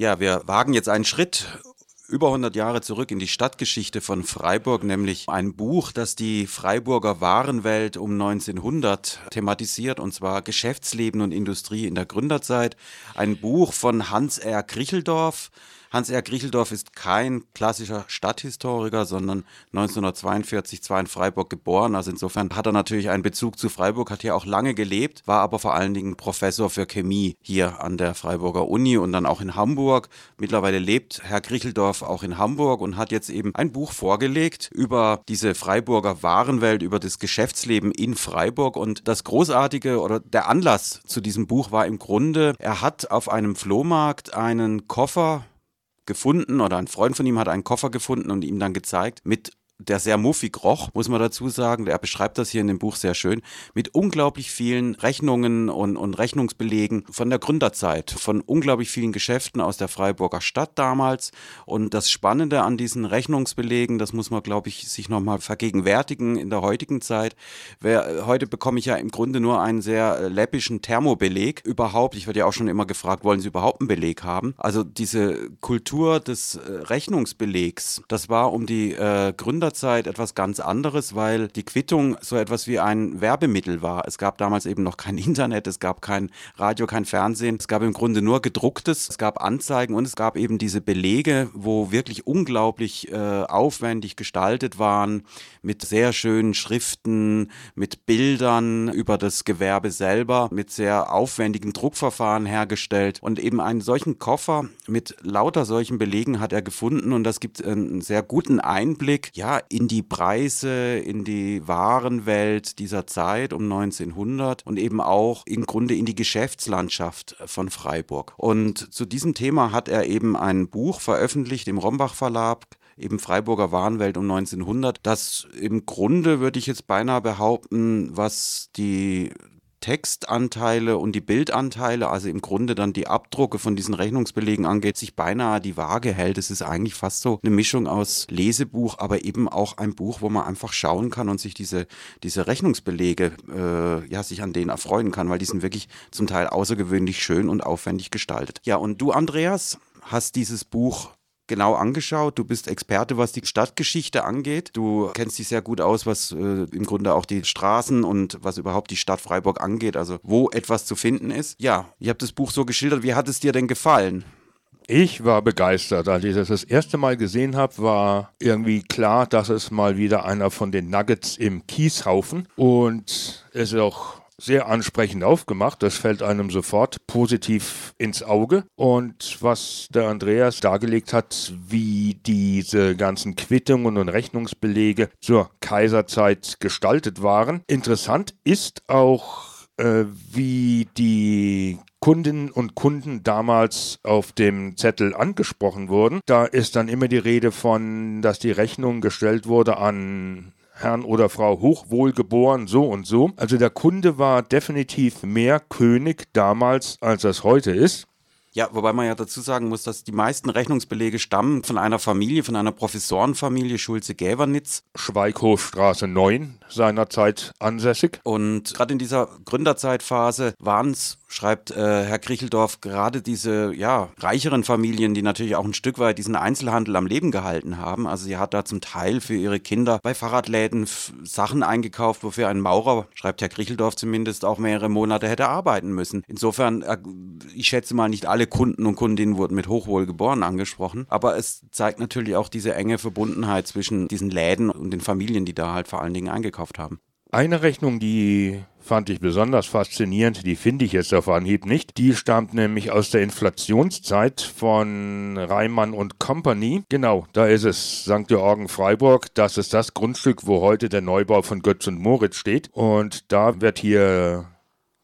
Ja, wir wagen jetzt einen Schritt über 100 Jahre zurück in die Stadtgeschichte von Freiburg, nämlich ein Buch, das die Freiburger Warenwelt um 1900 thematisiert, und zwar Geschäftsleben und Industrie in der Gründerzeit. Ein Buch von Hans R. Kricheldorf, Hans-R. Griecheldorf ist kein klassischer Stadthistoriker, sondern 1942 zwar in Freiburg geboren. Also insofern hat er natürlich einen Bezug zu Freiburg, hat hier auch lange gelebt, war aber vor allen Dingen Professor für Chemie hier an der Freiburger Uni und dann auch in Hamburg. Mittlerweile lebt Herr Griecheldorf auch in Hamburg und hat jetzt eben ein Buch vorgelegt über diese Freiburger Warenwelt, über das Geschäftsleben in Freiburg. Und das Großartige oder der Anlass zu diesem Buch war im Grunde, er hat auf einem Flohmarkt einen Koffer gefunden oder ein Freund von ihm hat einen Koffer gefunden und ihm dann gezeigt mit der sehr muffig roch, muss man dazu sagen. Er beschreibt das hier in dem Buch sehr schön, mit unglaublich vielen Rechnungen und, und Rechnungsbelegen von der Gründerzeit, von unglaublich vielen Geschäften aus der Freiburger Stadt damals. Und das Spannende an diesen Rechnungsbelegen, das muss man, glaube ich, sich nochmal vergegenwärtigen in der heutigen Zeit. Wer, heute bekomme ich ja im Grunde nur einen sehr läppischen Thermobeleg überhaupt. Ich werde ja auch schon immer gefragt, wollen Sie überhaupt einen Beleg haben? Also diese Kultur des äh, Rechnungsbelegs, das war um die äh, Gründer Gründerzeit etwas ganz anderes, weil die Quittung so etwas wie ein Werbemittel war. Es gab damals eben noch kein Internet, es gab kein Radio, kein Fernsehen. Es gab im Grunde nur gedrucktes, es gab Anzeigen und es gab eben diese Belege, wo wirklich unglaublich äh, aufwendig gestaltet waren, mit sehr schönen Schriften, mit Bildern über das Gewerbe selber, mit sehr aufwendigen Druckverfahren hergestellt. Und eben einen solchen Koffer mit lauter solchen Belegen hat er gefunden und das gibt einen sehr guten Einblick, ja, in die Preise, in die Warenwelt dieser Zeit um 1900 und eben auch im Grunde in die Geschäftslandschaft von Freiburg. Und zu diesem Thema hat er eben ein Buch veröffentlicht im Rombach Verlag, eben Freiburger Warenwelt um 1900, das im Grunde, würde ich jetzt beinahe behaupten, was die Textanteile und die Bildanteile, also im Grunde dann die Abdrucke von diesen Rechnungsbelegen angeht, sich beinahe die Waage hält. Es ist eigentlich fast so eine Mischung aus Lesebuch, aber eben auch ein Buch, wo man einfach schauen kann und sich diese, diese Rechnungsbelege, äh, ja, sich an denen erfreuen kann, weil die sind wirklich zum Teil außergewöhnlich schön und aufwendig gestaltet. Ja, und du, Andreas, hast dieses Buch genau angeschaut. Du bist Experte, was die Stadtgeschichte angeht. Du kennst dich sehr gut aus, was äh, im Grunde auch die Straßen und was überhaupt die Stadt Freiburg angeht, also wo etwas zu finden ist. Ja, ich habe das Buch so geschildert. Wie hat es dir denn gefallen? Ich war begeistert. Als ich das das erste Mal gesehen habe, war irgendwie klar, dass es mal wieder einer von den Nuggets im Kieshaufen und es ist auch sehr ansprechend aufgemacht. Das fällt einem sofort positiv ins Auge. Und was der Andreas dargelegt hat, wie diese ganzen Quittungen und Rechnungsbelege zur Kaiserzeit gestaltet waren. Interessant ist auch, äh, wie die Kundinnen und Kunden damals auf dem Zettel angesprochen wurden. Da ist dann immer die Rede von, dass die Rechnung gestellt wurde an Herrn oder Frau hochwohlgeboren, so und so. Also der Kunde war definitiv mehr König damals, als es heute ist. Ja, wobei man ja dazu sagen muss, dass die meisten Rechnungsbelege stammen von einer Familie, von einer Professorenfamilie Schulze-Gävernitz. Schweighofstraße 9 seinerzeit ansässig. Und gerade in dieser Gründerzeitphase waren es schreibt äh, Herr Kricheldorf, gerade diese ja, reicheren Familien, die natürlich auch ein Stück weit diesen Einzelhandel am Leben gehalten haben. Also sie hat da zum Teil für ihre Kinder bei Fahrradläden Sachen eingekauft, wofür ein Maurer, schreibt Herr Kricheldorf zumindest, auch mehrere Monate hätte arbeiten müssen. Insofern, äh, ich schätze mal, nicht alle Kunden und Kundinnen wurden mit Hochwohl geboren angesprochen, aber es zeigt natürlich auch diese enge Verbundenheit zwischen diesen Läden und den Familien, die da halt vor allen Dingen eingekauft haben. Eine Rechnung, die fand ich besonders faszinierend, die finde ich jetzt auf Anhieb nicht. Die stammt nämlich aus der Inflationszeit von Reimann und Company. Genau, da ist es St. Georgen Freiburg. Das ist das Grundstück, wo heute der Neubau von Götz und Moritz steht. Und da wird hier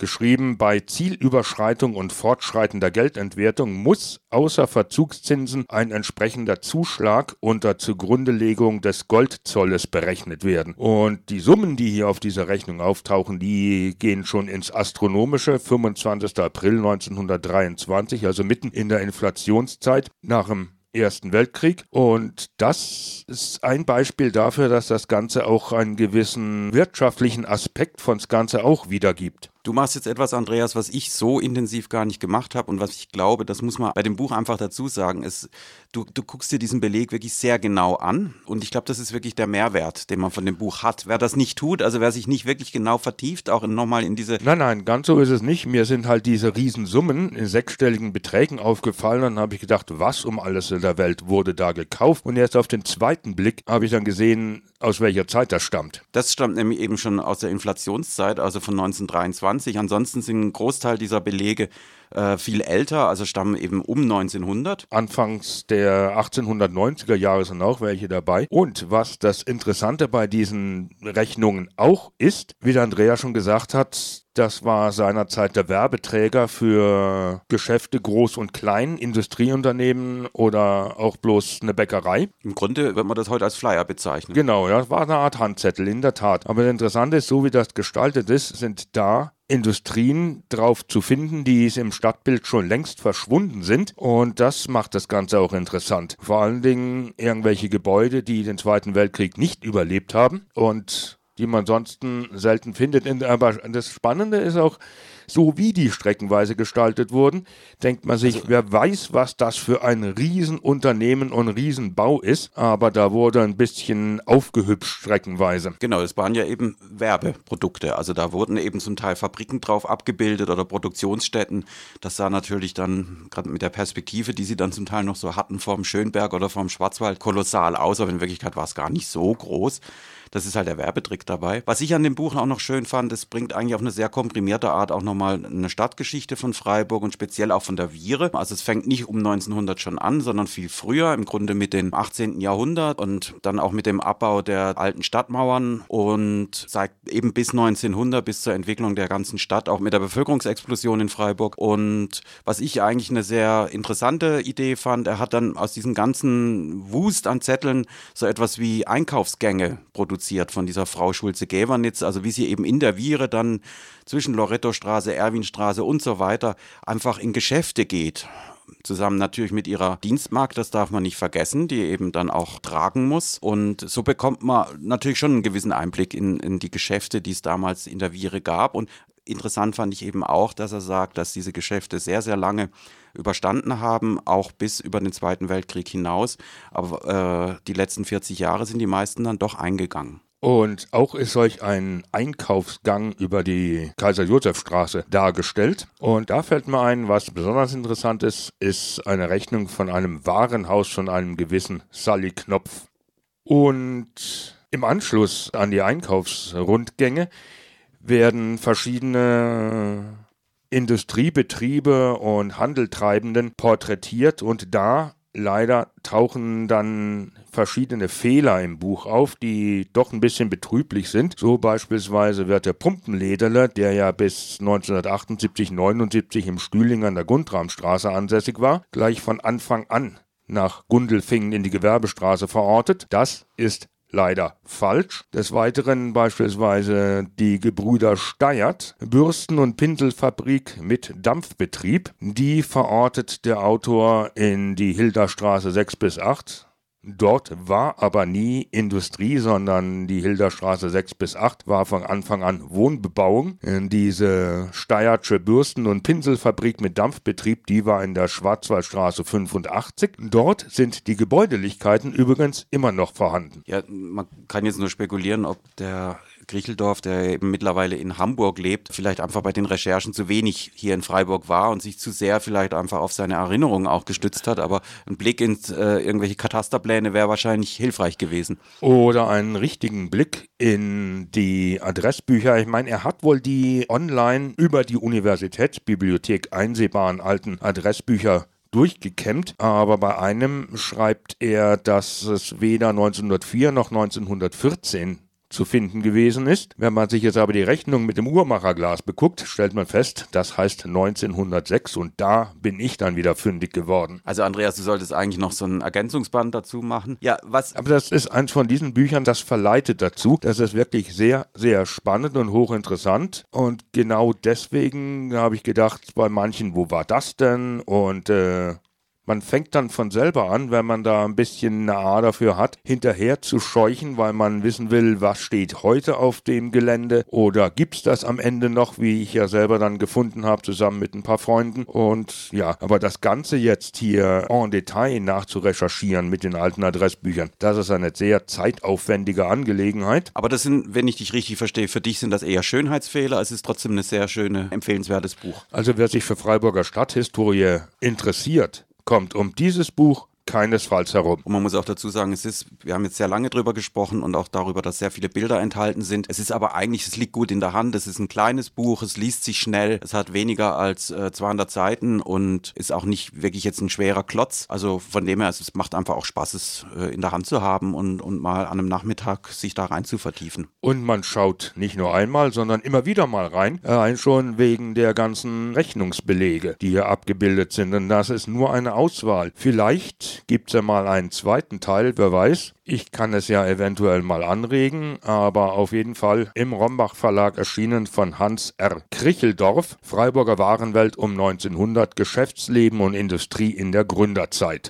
geschrieben, bei Zielüberschreitung und fortschreitender Geldentwertung muss außer Verzugszinsen ein entsprechender Zuschlag unter Zugrundelegung des Goldzolles berechnet werden. Und die Summen, die hier auf dieser Rechnung auftauchen, die gehen schon ins Astronomische. 25. April 1923, also mitten in der Inflationszeit nach dem Ersten Weltkrieg. Und das ist ein Beispiel dafür, dass das Ganze auch einen gewissen wirtschaftlichen Aspekt von das Ganze auch wiedergibt. Du machst jetzt etwas, Andreas, was ich so intensiv gar nicht gemacht habe und was ich glaube, das muss man bei dem Buch einfach dazu sagen, ist, du, du guckst dir diesen Beleg wirklich sehr genau an und ich glaube, das ist wirklich der Mehrwert, den man von dem Buch hat. Wer das nicht tut, also wer sich nicht wirklich genau vertieft, auch nochmal in diese... Nein, nein, ganz so ist es nicht. Mir sind halt diese Riesensummen in sechsstelligen Beträgen aufgefallen und dann habe ich gedacht, was um alles in der Welt wurde da gekauft und erst auf den zweiten Blick habe ich dann gesehen, aus welcher Zeit das stammt. Das stammt nämlich eben schon aus der Inflationszeit, also von 1923. Ansonsten sind ein Großteil dieser Belege äh, viel älter, also stammen eben um 1900. Anfangs der 1890er Jahre sind auch welche dabei. Und was das Interessante bei diesen Rechnungen auch ist, wie der Andrea schon gesagt hat, das war seinerzeit der Werbeträger für Geschäfte groß und klein, Industrieunternehmen oder auch bloß eine Bäckerei. Im Grunde wird man das heute als Flyer bezeichnen. Genau, ja, das war eine Art Handzettel, in der Tat. Aber das Interessante ist, so wie das gestaltet ist, sind da Industrien drauf zu finden, die im Stadtbild schon längst verschwunden sind. Und das macht das Ganze auch interessant. Vor allen Dingen irgendwelche Gebäude, die den Zweiten Weltkrieg nicht überlebt haben und die man sonst selten findet. Aber das Spannende ist auch, so wie die streckenweise gestaltet wurden, denkt man sich, also, wer weiß, was das für ein Riesenunternehmen und Riesenbau ist, aber da wurde ein bisschen aufgehübscht streckenweise. Genau, es waren ja eben Werbeprodukte, also da wurden eben zum Teil Fabriken drauf abgebildet oder Produktionsstätten. Das sah natürlich dann, gerade mit der Perspektive, die sie dann zum Teil noch so hatten, vom Schönberg oder vom Schwarzwald, kolossal aus, aber in Wirklichkeit war es gar nicht so groß. Das ist halt der Werbetrick dabei. Was ich an dem Buch auch noch schön fand, es bringt eigentlich auf eine sehr komprimierte Art auch nochmal eine Stadtgeschichte von Freiburg und speziell auch von der Viere. Also es fängt nicht um 1900 schon an, sondern viel früher, im Grunde mit dem 18. Jahrhundert und dann auch mit dem Abbau der alten Stadtmauern und zeigt eben bis 1900, bis zur Entwicklung der ganzen Stadt, auch mit der Bevölkerungsexplosion in Freiburg. Und was ich eigentlich eine sehr interessante Idee fand, er hat dann aus diesem ganzen Wust an Zetteln so etwas wie Einkaufsgänge produziert produziert von dieser Frau Schulze-Gävernitz, also wie sie eben in der Viere dann zwischen Loretto-Straße, Erwinstraße und so weiter einfach in Geschäfte geht zusammen natürlich mit ihrer Dienstmarkt, das darf man nicht vergessen, die eben dann auch tragen muss. Und so bekommt man natürlich schon einen gewissen Einblick in, in die Geschäfte, die es damals in der Viere gab. Und interessant fand ich eben auch, dass er sagt, dass diese Geschäfte sehr, sehr lange überstanden haben, auch bis über den Zweiten Weltkrieg hinaus. Aber äh, die letzten 40 Jahre sind die meisten dann doch eingegangen. Und auch ist solch ein Einkaufsgang über die Kaiser-Josef-Straße dargestellt. Und da fällt mir ein, was besonders interessant ist, ist eine Rechnung von einem Warenhaus von einem gewissen Sally Knopf. Und im Anschluss an die Einkaufsrundgänge werden verschiedene Industriebetriebe und Handeltreibenden porträtiert und da leider tauchen dann verschiedene Fehler im Buch auf, die doch ein bisschen betrüblich sind. So beispielsweise wird der Pumpenlederle, der ja bis 1978, 79 im Stühling an der Gundramstraße ansässig war, gleich von Anfang an nach Gundelfingen in die Gewerbestraße verortet. Das ist leider falsch. Des Weiteren beispielsweise die Gebrüder Steyert, Bürsten- und Pinselfabrik mit Dampfbetrieb. Die verortet der Autor in die Hilderstraße 6 bis 8 Dort war aber nie Industrie, sondern die Hilderstraße 6 bis 8 war von Anfang an Wohnbebauung. Diese Steyersche Bürsten- und Pinselfabrik mit Dampfbetrieb, die war in der Schwarzwaldstraße 85. Dort sind die Gebäudelichkeiten übrigens immer noch vorhanden. Ja, man kann jetzt nur spekulieren, ob der Griecheldorf, der eben mittlerweile in Hamburg lebt, vielleicht einfach bei den Recherchen zu wenig hier in Freiburg war und sich zu sehr vielleicht einfach auf seine Erinnerungen auch gestützt hat. Aber ein Blick in äh, irgendwelche Katasterpläne wäre wahrscheinlich hilfreich gewesen. Oder einen richtigen Blick in die Adressbücher. Ich meine, er hat wohl die online über die Universitätsbibliothek einsehbaren alten Adressbücher durchgekämmt, aber bei einem schreibt er, dass es weder 1904 noch 1914 zu finden gewesen ist. Wenn man sich jetzt aber die Rechnung mit dem Uhrmacherglas beguckt, stellt man fest, das heißt 1906 und da bin ich dann wieder fündig geworden. Also Andreas, du solltest eigentlich noch so ein Ergänzungsband dazu machen. Ja, was? Aber das ist eins von diesen Büchern, das verleitet dazu. Das ist wirklich sehr, sehr spannend und hochinteressant und genau deswegen habe ich gedacht, bei manchen, wo war das denn? Und äh, Man fängt dann von selber an, wenn man da ein bisschen eine A dafür hat, hinterher zu scheuchen, weil man wissen will, was steht heute auf dem Gelände oder gibt's das am Ende noch, wie ich ja selber dann gefunden habe, zusammen mit ein paar Freunden. Und ja, aber das Ganze jetzt hier en Detail nachzurecherchieren mit den alten Adressbüchern, das ist eine sehr zeitaufwendige Angelegenheit. Aber das sind, wenn ich dich richtig verstehe, für dich sind das eher Schönheitsfehler. Es ist trotzdem ein sehr schönes, empfehlenswertes Buch. Also wer sich für Freiburger Stadthistorie interessiert, kommt um dieses Buch keinesfalls herum. Und man muss auch dazu sagen, es ist, wir haben jetzt sehr lange drüber gesprochen und auch darüber, dass sehr viele Bilder enthalten sind. Es ist aber eigentlich, es liegt gut in der Hand. Es ist ein kleines Buch, es liest sich schnell, es hat weniger als äh, 200 Seiten und ist auch nicht wirklich jetzt ein schwerer Klotz. Also von dem her, es macht einfach auch Spaß, es äh, in der Hand zu haben und, und mal an einem Nachmittag sich da rein zu vertiefen. Und man schaut nicht nur einmal, sondern immer wieder mal rein. Allein schon wegen der ganzen Rechnungsbelege, die hier abgebildet sind. Und das ist nur eine Auswahl. Vielleicht gibt es ja mal einen zweiten Teil, wer weiß. Ich kann es ja eventuell mal anregen, aber auf jeden Fall im Rombach Verlag erschienen von Hans R. Kricheldorf, Freiburger Warenwelt um 1900, Geschäftsleben und Industrie in der Gründerzeit.